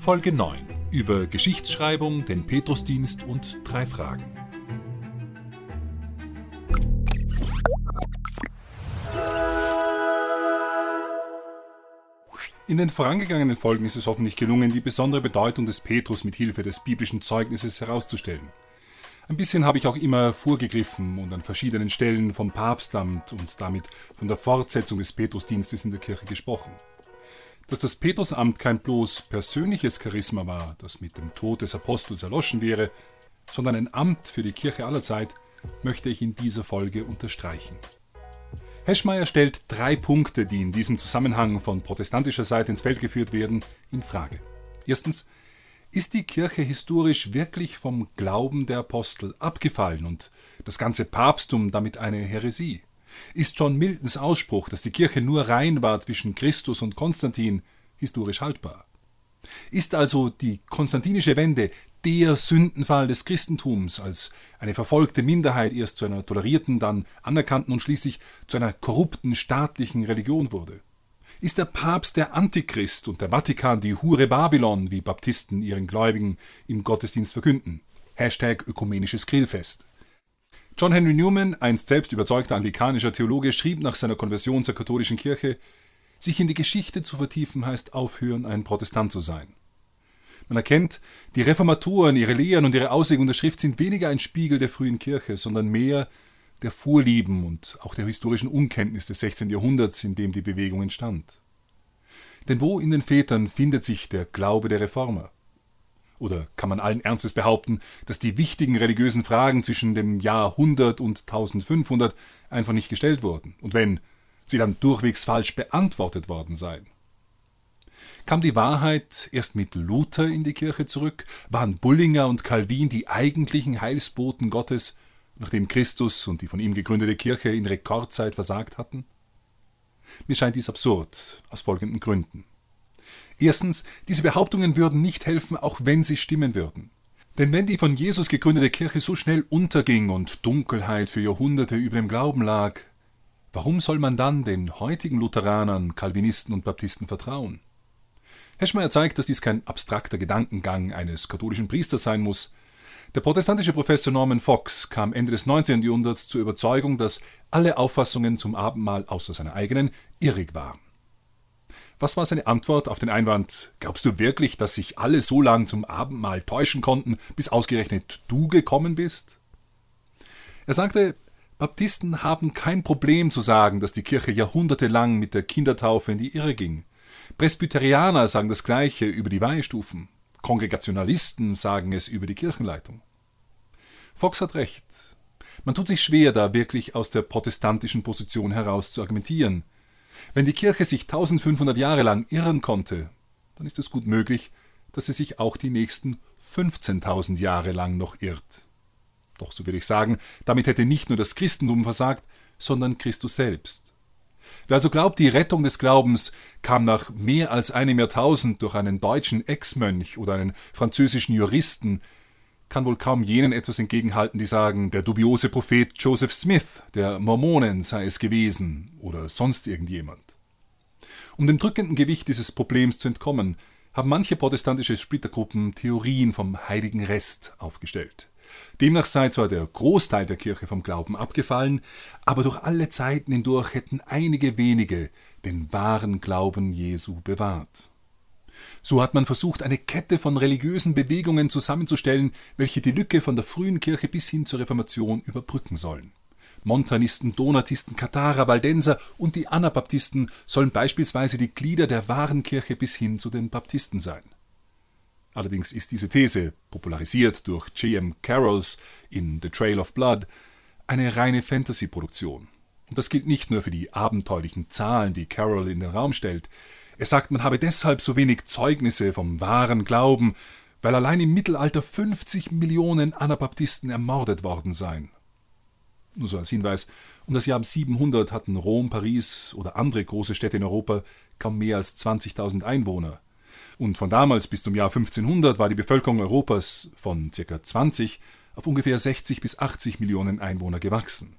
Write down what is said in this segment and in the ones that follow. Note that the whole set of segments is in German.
Folge 9 über Geschichtsschreibung, den Petrusdienst und drei Fragen. In den vorangegangenen Folgen ist es hoffentlich gelungen, die besondere Bedeutung des Petrus mit Hilfe des biblischen Zeugnisses herauszustellen. Ein bisschen habe ich auch immer vorgegriffen und an verschiedenen Stellen vom Papstamt und damit von der Fortsetzung des Petrusdienstes in der Kirche gesprochen. Dass das Petrusamt kein bloß persönliches Charisma war, das mit dem Tod des Apostels erloschen wäre, sondern ein Amt für die Kirche aller Zeit, möchte ich in dieser Folge unterstreichen. Heschmeyer stellt drei Punkte, die in diesem Zusammenhang von protestantischer Seite ins Feld geführt werden, in Frage. Erstens, ist die Kirche historisch wirklich vom Glauben der Apostel abgefallen und das ganze Papsttum damit eine Häresie? Ist John Miltons Ausspruch, dass die Kirche nur rein war zwischen Christus und Konstantin, historisch haltbar? Ist also die konstantinische Wende der Sündenfall des Christentums, als eine verfolgte Minderheit erst zu einer tolerierten, dann anerkannten und schließlich zu einer korrupten staatlichen Religion wurde? Ist der Papst der Antichrist und der Vatikan die Hure Babylon, wie Baptisten ihren Gläubigen im Gottesdienst verkünden? Hashtag ökumenisches Grillfest. John Henry Newman, einst selbst überzeugter anglikanischer Theologe, schrieb nach seiner Konversion zur katholischen Kirche, sich in die Geschichte zu vertiefen heißt aufhören, ein Protestant zu sein. Man erkennt, die Reformatoren, ihre Lehren und ihre Auslegung der Schrift sind weniger ein Spiegel der frühen Kirche, sondern mehr der Vorlieben und auch der historischen Unkenntnis des 16. Jahrhunderts, in dem die Bewegung entstand. Denn wo in den Vätern findet sich der Glaube der Reformer? Oder kann man allen Ernstes behaupten, dass die wichtigen religiösen Fragen zwischen dem Jahr 100 und 1500 einfach nicht gestellt wurden? Und wenn, sie dann durchwegs falsch beantwortet worden seien? Kam die Wahrheit erst mit Luther in die Kirche zurück? Waren Bullinger und Calvin die eigentlichen Heilsboten Gottes, nachdem Christus und die von ihm gegründete Kirche in Rekordzeit versagt hatten? Mir scheint dies absurd, aus folgenden Gründen. Erstens, diese Behauptungen würden nicht helfen, auch wenn sie stimmen würden. Denn wenn die von Jesus gegründete Kirche so schnell unterging und Dunkelheit für Jahrhunderte über dem Glauben lag, warum soll man dann den heutigen Lutheranern, Calvinisten und Baptisten vertrauen? Heschmeyer zeigt, dass dies kein abstrakter Gedankengang eines katholischen Priesters sein muss. Der protestantische Professor Norman Fox kam Ende des 19. Jahrhunderts zur Überzeugung, dass alle Auffassungen zum Abendmahl außer seiner eigenen irrig waren. Was war seine Antwort auf den Einwand, glaubst du wirklich, dass sich alle so lang zum Abendmahl täuschen konnten, bis ausgerechnet du gekommen bist? Er sagte, Baptisten haben kein Problem zu sagen, dass die Kirche jahrhundertelang mit der Kindertaufe in die Irre ging. Presbyterianer sagen das Gleiche über die Weihestufen. Kongregationalisten sagen es über die Kirchenleitung. Fox hat recht. Man tut sich schwer, da wirklich aus der protestantischen Position heraus zu argumentieren. Wenn die Kirche sich 1500 Jahre lang irren konnte, dann ist es gut möglich, dass sie sich auch die nächsten 15.000 Jahre lang noch irrt. Doch so will ich sagen, damit hätte nicht nur das Christentum versagt, sondern Christus selbst. Wer also glaubt, die Rettung des Glaubens kam nach mehr als einem Jahrtausend durch einen deutschen Ex-Mönch oder einen französischen Juristen, kann wohl kaum jenen etwas entgegenhalten, die sagen, der dubiose Prophet Joseph Smith der Mormonen sei es gewesen oder sonst irgendjemand. Um dem drückenden Gewicht dieses Problems zu entkommen, haben manche protestantische Splittergruppen Theorien vom heiligen Rest aufgestellt. Demnach sei zwar der Großteil der Kirche vom Glauben abgefallen, aber durch alle Zeiten hindurch hätten einige wenige den wahren Glauben Jesu bewahrt. So hat man versucht, eine Kette von religiösen Bewegungen zusammenzustellen, welche die Lücke von der frühen Kirche bis hin zur Reformation überbrücken sollen. Montanisten, Donatisten, Katharer, Waldenser und die Anabaptisten sollen beispielsweise die Glieder der wahren Kirche bis hin zu den Baptisten sein. Allerdings ist diese These, popularisiert durch J.M. Carrolls in The Trail of Blood, eine reine Fantasy-Produktion. Und das gilt nicht nur für die abenteuerlichen Zahlen, die Carroll in den Raum stellt. Er sagt, man habe deshalb so wenig Zeugnisse vom wahren Glauben, weil allein im Mittelalter 50 Millionen Anabaptisten ermordet worden seien. Nur so als Hinweis, um das Jahr 700 hatten Rom, Paris oder andere große Städte in Europa kaum mehr als 20.000 Einwohner. Und von damals bis zum Jahr 1500 war die Bevölkerung Europas von ca. 20 auf ungefähr 60 bis 80 Millionen Einwohner gewachsen.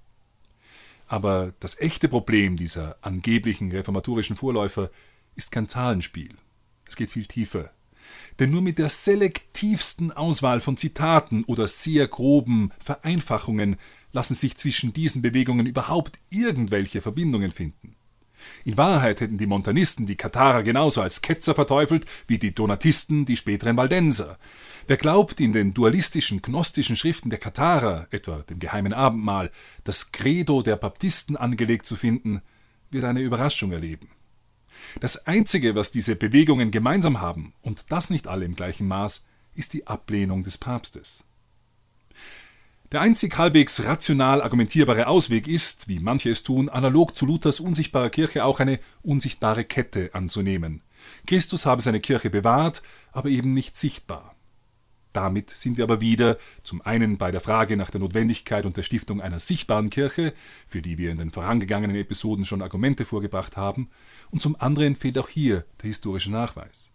Aber das echte Problem dieser angeblichen reformatorischen Vorläufer ist kein Zahlenspiel. Es geht viel tiefer. Denn nur mit der selektivsten Auswahl von Zitaten oder sehr groben Vereinfachungen lassen sich zwischen diesen Bewegungen überhaupt irgendwelche Verbindungen finden. In Wahrheit hätten die Montanisten die Katharer genauso als Ketzer verteufelt wie die Donatisten die späteren Waldenser. Wer glaubt, in den dualistischen, gnostischen Schriften der Katharer, etwa dem geheimen Abendmahl, das Credo der Baptisten angelegt zu finden, wird eine Überraschung erleben. Das Einzige, was diese Bewegungen gemeinsam haben, und das nicht alle im gleichen Maß, ist die Ablehnung des Papstes. Der einzig halbwegs rational argumentierbare Ausweg ist, wie manche es tun, analog zu Luthers unsichtbarer Kirche auch eine unsichtbare Kette anzunehmen. Christus habe seine Kirche bewahrt, aber eben nicht sichtbar. Damit sind wir aber wieder zum einen bei der Frage nach der Notwendigkeit und der Stiftung einer sichtbaren Kirche, für die wir in den vorangegangenen Episoden schon Argumente vorgebracht haben, und zum anderen fehlt auch hier der historische Nachweis.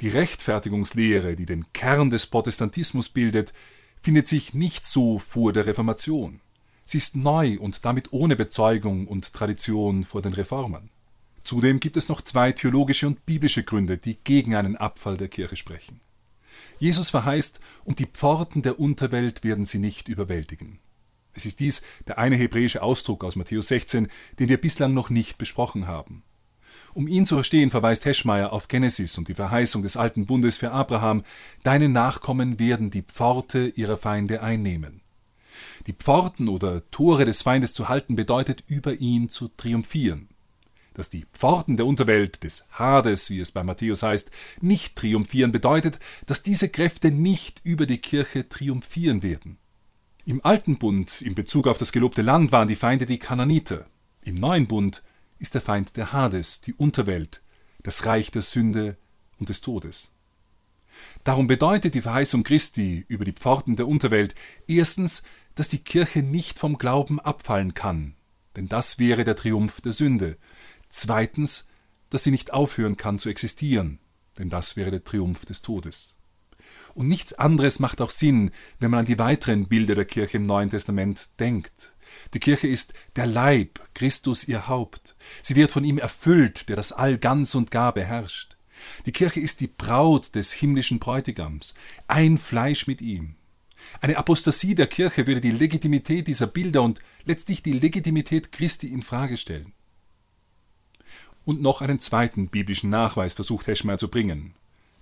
Die Rechtfertigungslehre, die den Kern des Protestantismus bildet, findet sich nicht so vor der Reformation. Sie ist neu und damit ohne Bezeugung und Tradition vor den Reformern. Zudem gibt es noch zwei theologische und biblische Gründe, die gegen einen Abfall der Kirche sprechen. Jesus verheißt, und die Pforten der Unterwelt werden sie nicht überwältigen. Es ist dies der eine hebräische Ausdruck aus Matthäus 16, den wir bislang noch nicht besprochen haben. Um ihn zu verstehen, verweist Heschmeier auf Genesis und die Verheißung des alten Bundes für Abraham, deine Nachkommen werden die Pforte ihrer Feinde einnehmen. Die Pforten oder Tore des Feindes zu halten bedeutet, über ihn zu triumphieren. Dass die Pforten der Unterwelt, des Hades, wie es bei Matthäus heißt, nicht triumphieren, bedeutet, dass diese Kräfte nicht über die Kirche triumphieren werden. Im alten Bund in Bezug auf das gelobte Land waren die Feinde die Kananiter. Im neuen Bund ist der Feind der Hades, die Unterwelt, das Reich der Sünde und des Todes. Darum bedeutet die Verheißung Christi über die Pforten der Unterwelt erstens, dass die Kirche nicht vom Glauben abfallen kann, denn das wäre der Triumph der Sünde. Zweitens, dass sie nicht aufhören kann zu existieren, denn das wäre der Triumph des Todes. Und nichts anderes macht auch Sinn, wenn man an die weiteren Bilder der Kirche im Neuen Testament denkt. Die Kirche ist der Leib, Christus ihr Haupt. Sie wird von ihm erfüllt, der das All ganz und gar beherrscht. Die Kirche ist die Braut des himmlischen Bräutigams, ein Fleisch mit ihm. Eine Apostasie der Kirche würde die Legitimität dieser Bilder und letztlich die Legitimität Christi in Frage stellen. Und noch einen zweiten biblischen Nachweis versucht Heschmeyer zu bringen.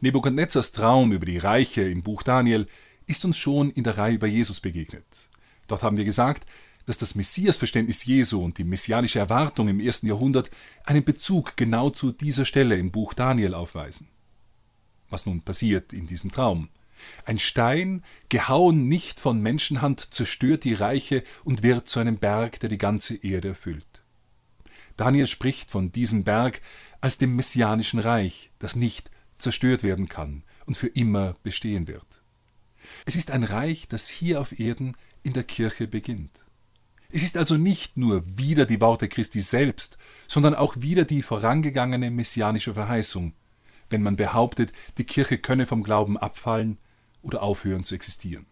Nebukadnezars Traum über die Reiche im Buch Daniel ist uns schon in der Reihe über Jesus begegnet. Dort haben wir gesagt, dass das Messiasverständnis Jesu und die messianische Erwartung im ersten Jahrhundert einen Bezug genau zu dieser Stelle im Buch Daniel aufweisen. Was nun passiert in diesem Traum? Ein Stein, gehauen nicht von Menschenhand, zerstört die Reiche und wird zu einem Berg, der die ganze Erde erfüllt. Daniel spricht von diesem Berg als dem messianischen Reich, das nicht zerstört werden kann und für immer bestehen wird. Es ist ein Reich, das hier auf Erden in der Kirche beginnt. Es ist also nicht nur wieder die Worte Christi selbst, sondern auch wieder die vorangegangene messianische Verheißung, wenn man behauptet, die Kirche könne vom Glauben abfallen oder aufhören zu existieren.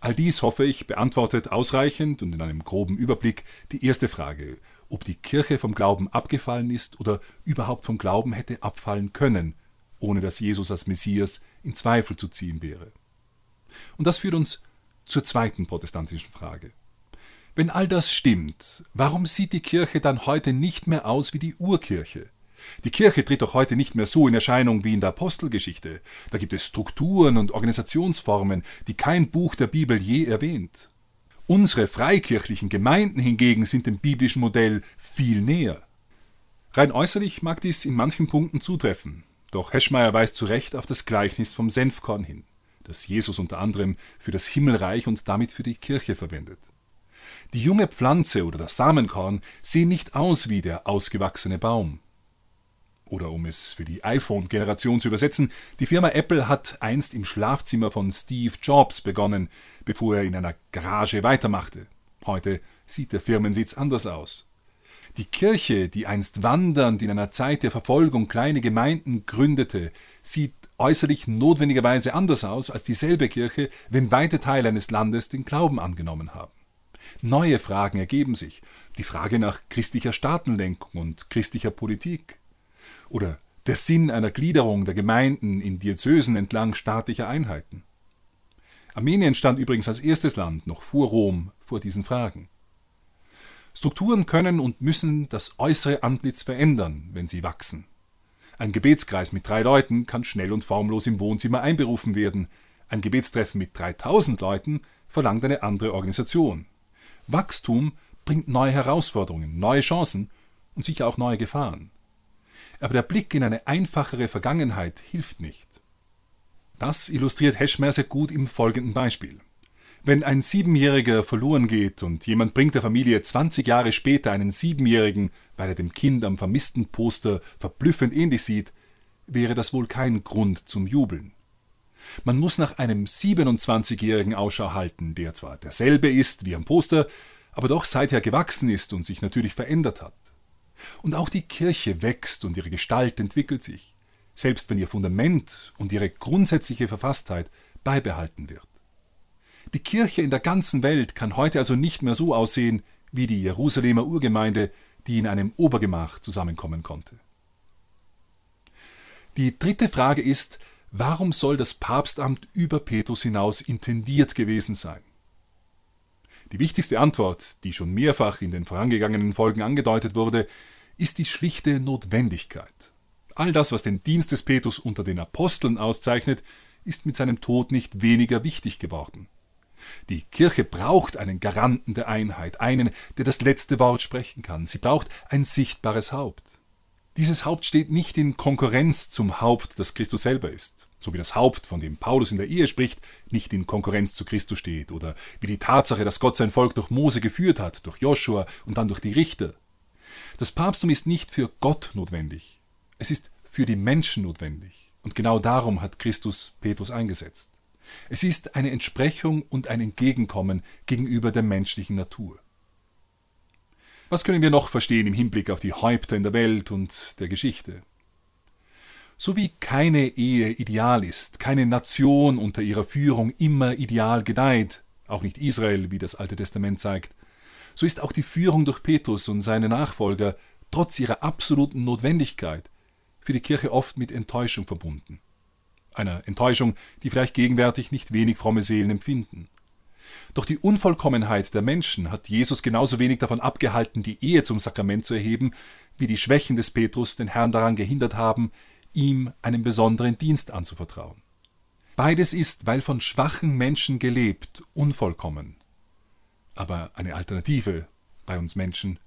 All dies, hoffe ich, beantwortet ausreichend und in einem groben Überblick die erste Frage, ob die Kirche vom Glauben abgefallen ist oder überhaupt vom Glauben hätte abfallen können, ohne dass Jesus als Messias in Zweifel zu ziehen wäre. Und das führt uns zur zweiten protestantischen Frage. Wenn all das stimmt, warum sieht die Kirche dann heute nicht mehr aus wie die Urkirche? Die Kirche tritt doch heute nicht mehr so in Erscheinung wie in der Apostelgeschichte. Da gibt es Strukturen und Organisationsformen, die kein Buch der Bibel je erwähnt. Unsere freikirchlichen Gemeinden hingegen sind dem biblischen Modell viel näher. Rein äußerlich mag dies in manchen Punkten zutreffen, doch Heschmeier weist zu Recht auf das Gleichnis vom Senfkorn hin, das Jesus unter anderem für das Himmelreich und damit für die Kirche verwendet. Die junge Pflanze oder das Samenkorn sehen nicht aus wie der ausgewachsene Baum. Oder um es für die iPhone-Generation zu übersetzen, die Firma Apple hat einst im Schlafzimmer von Steve Jobs begonnen, bevor er in einer Garage weitermachte. Heute sieht der Firmensitz anders aus. Die Kirche, die einst wandernd in einer Zeit der Verfolgung kleine Gemeinden gründete, sieht äußerlich notwendigerweise anders aus als dieselbe Kirche, wenn weite Teile eines Landes den Glauben angenommen haben. Neue Fragen ergeben sich. Die Frage nach christlicher Staatenlenkung und christlicher Politik. Oder der Sinn einer Gliederung der Gemeinden in Diözesen entlang staatlicher Einheiten. Armenien stand übrigens als erstes Land noch vor Rom vor diesen Fragen. Strukturen können und müssen das äußere Antlitz verändern, wenn sie wachsen. Ein Gebetskreis mit drei Leuten kann schnell und formlos im Wohnzimmer einberufen werden. Ein Gebetstreffen mit 3000 Leuten verlangt eine andere Organisation. Wachstum bringt neue Herausforderungen, neue Chancen und sicher auch neue Gefahren. Aber der Blick in eine einfachere Vergangenheit hilft nicht. Das illustriert Heschmer gut im folgenden Beispiel. Wenn ein Siebenjähriger verloren geht und jemand bringt der Familie 20 Jahre später einen Siebenjährigen, weil er dem Kind am vermissten Poster verblüffend ähnlich sieht, wäre das wohl kein Grund zum Jubeln. Man muss nach einem 27-jährigen Ausschau halten, der zwar derselbe ist wie am Poster, aber doch seither gewachsen ist und sich natürlich verändert hat. Und auch die Kirche wächst und ihre Gestalt entwickelt sich, selbst wenn ihr Fundament und ihre grundsätzliche Verfasstheit beibehalten wird. Die Kirche in der ganzen Welt kann heute also nicht mehr so aussehen wie die Jerusalemer Urgemeinde, die in einem Obergemach zusammenkommen konnte. Die dritte Frage ist, warum soll das Papstamt über Petrus hinaus intendiert gewesen sein? Die wichtigste Antwort, die schon mehrfach in den vorangegangenen Folgen angedeutet wurde, ist die schlichte Notwendigkeit. All das, was den Dienst des Petrus unter den Aposteln auszeichnet, ist mit seinem Tod nicht weniger wichtig geworden. Die Kirche braucht einen Garanten der Einheit, einen, der das letzte Wort sprechen kann. Sie braucht ein sichtbares Haupt. Dieses Haupt steht nicht in Konkurrenz zum Haupt, das Christus selber ist, so wie das Haupt, von dem Paulus in der Ehe spricht, nicht in Konkurrenz zu Christus steht, oder wie die Tatsache, dass Gott sein Volk durch Mose geführt hat, durch Joshua und dann durch die Richter. Das Papsttum ist nicht für Gott notwendig, es ist für die Menschen notwendig, und genau darum hat Christus Petrus eingesetzt. Es ist eine Entsprechung und ein Entgegenkommen gegenüber der menschlichen Natur. Was können wir noch verstehen im Hinblick auf die Häupter in der Welt und der Geschichte? So wie keine Ehe ideal ist, keine Nation unter ihrer Führung immer ideal gedeiht, auch nicht Israel, wie das Alte Testament zeigt, so ist auch die Führung durch Petrus und seine Nachfolger trotz ihrer absoluten Notwendigkeit für die Kirche oft mit Enttäuschung verbunden einer Enttäuschung, die vielleicht gegenwärtig nicht wenig fromme Seelen empfinden. Doch die Unvollkommenheit der Menschen hat Jesus genauso wenig davon abgehalten, die Ehe zum Sakrament zu erheben, wie die Schwächen des Petrus den Herrn daran gehindert haben, ihm einen besonderen Dienst anzuvertrauen. Beides ist, weil von schwachen Menschen gelebt, unvollkommen. Aber eine Alternative bei uns Menschen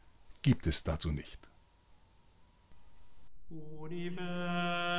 gibt es dazu nicht. Universum.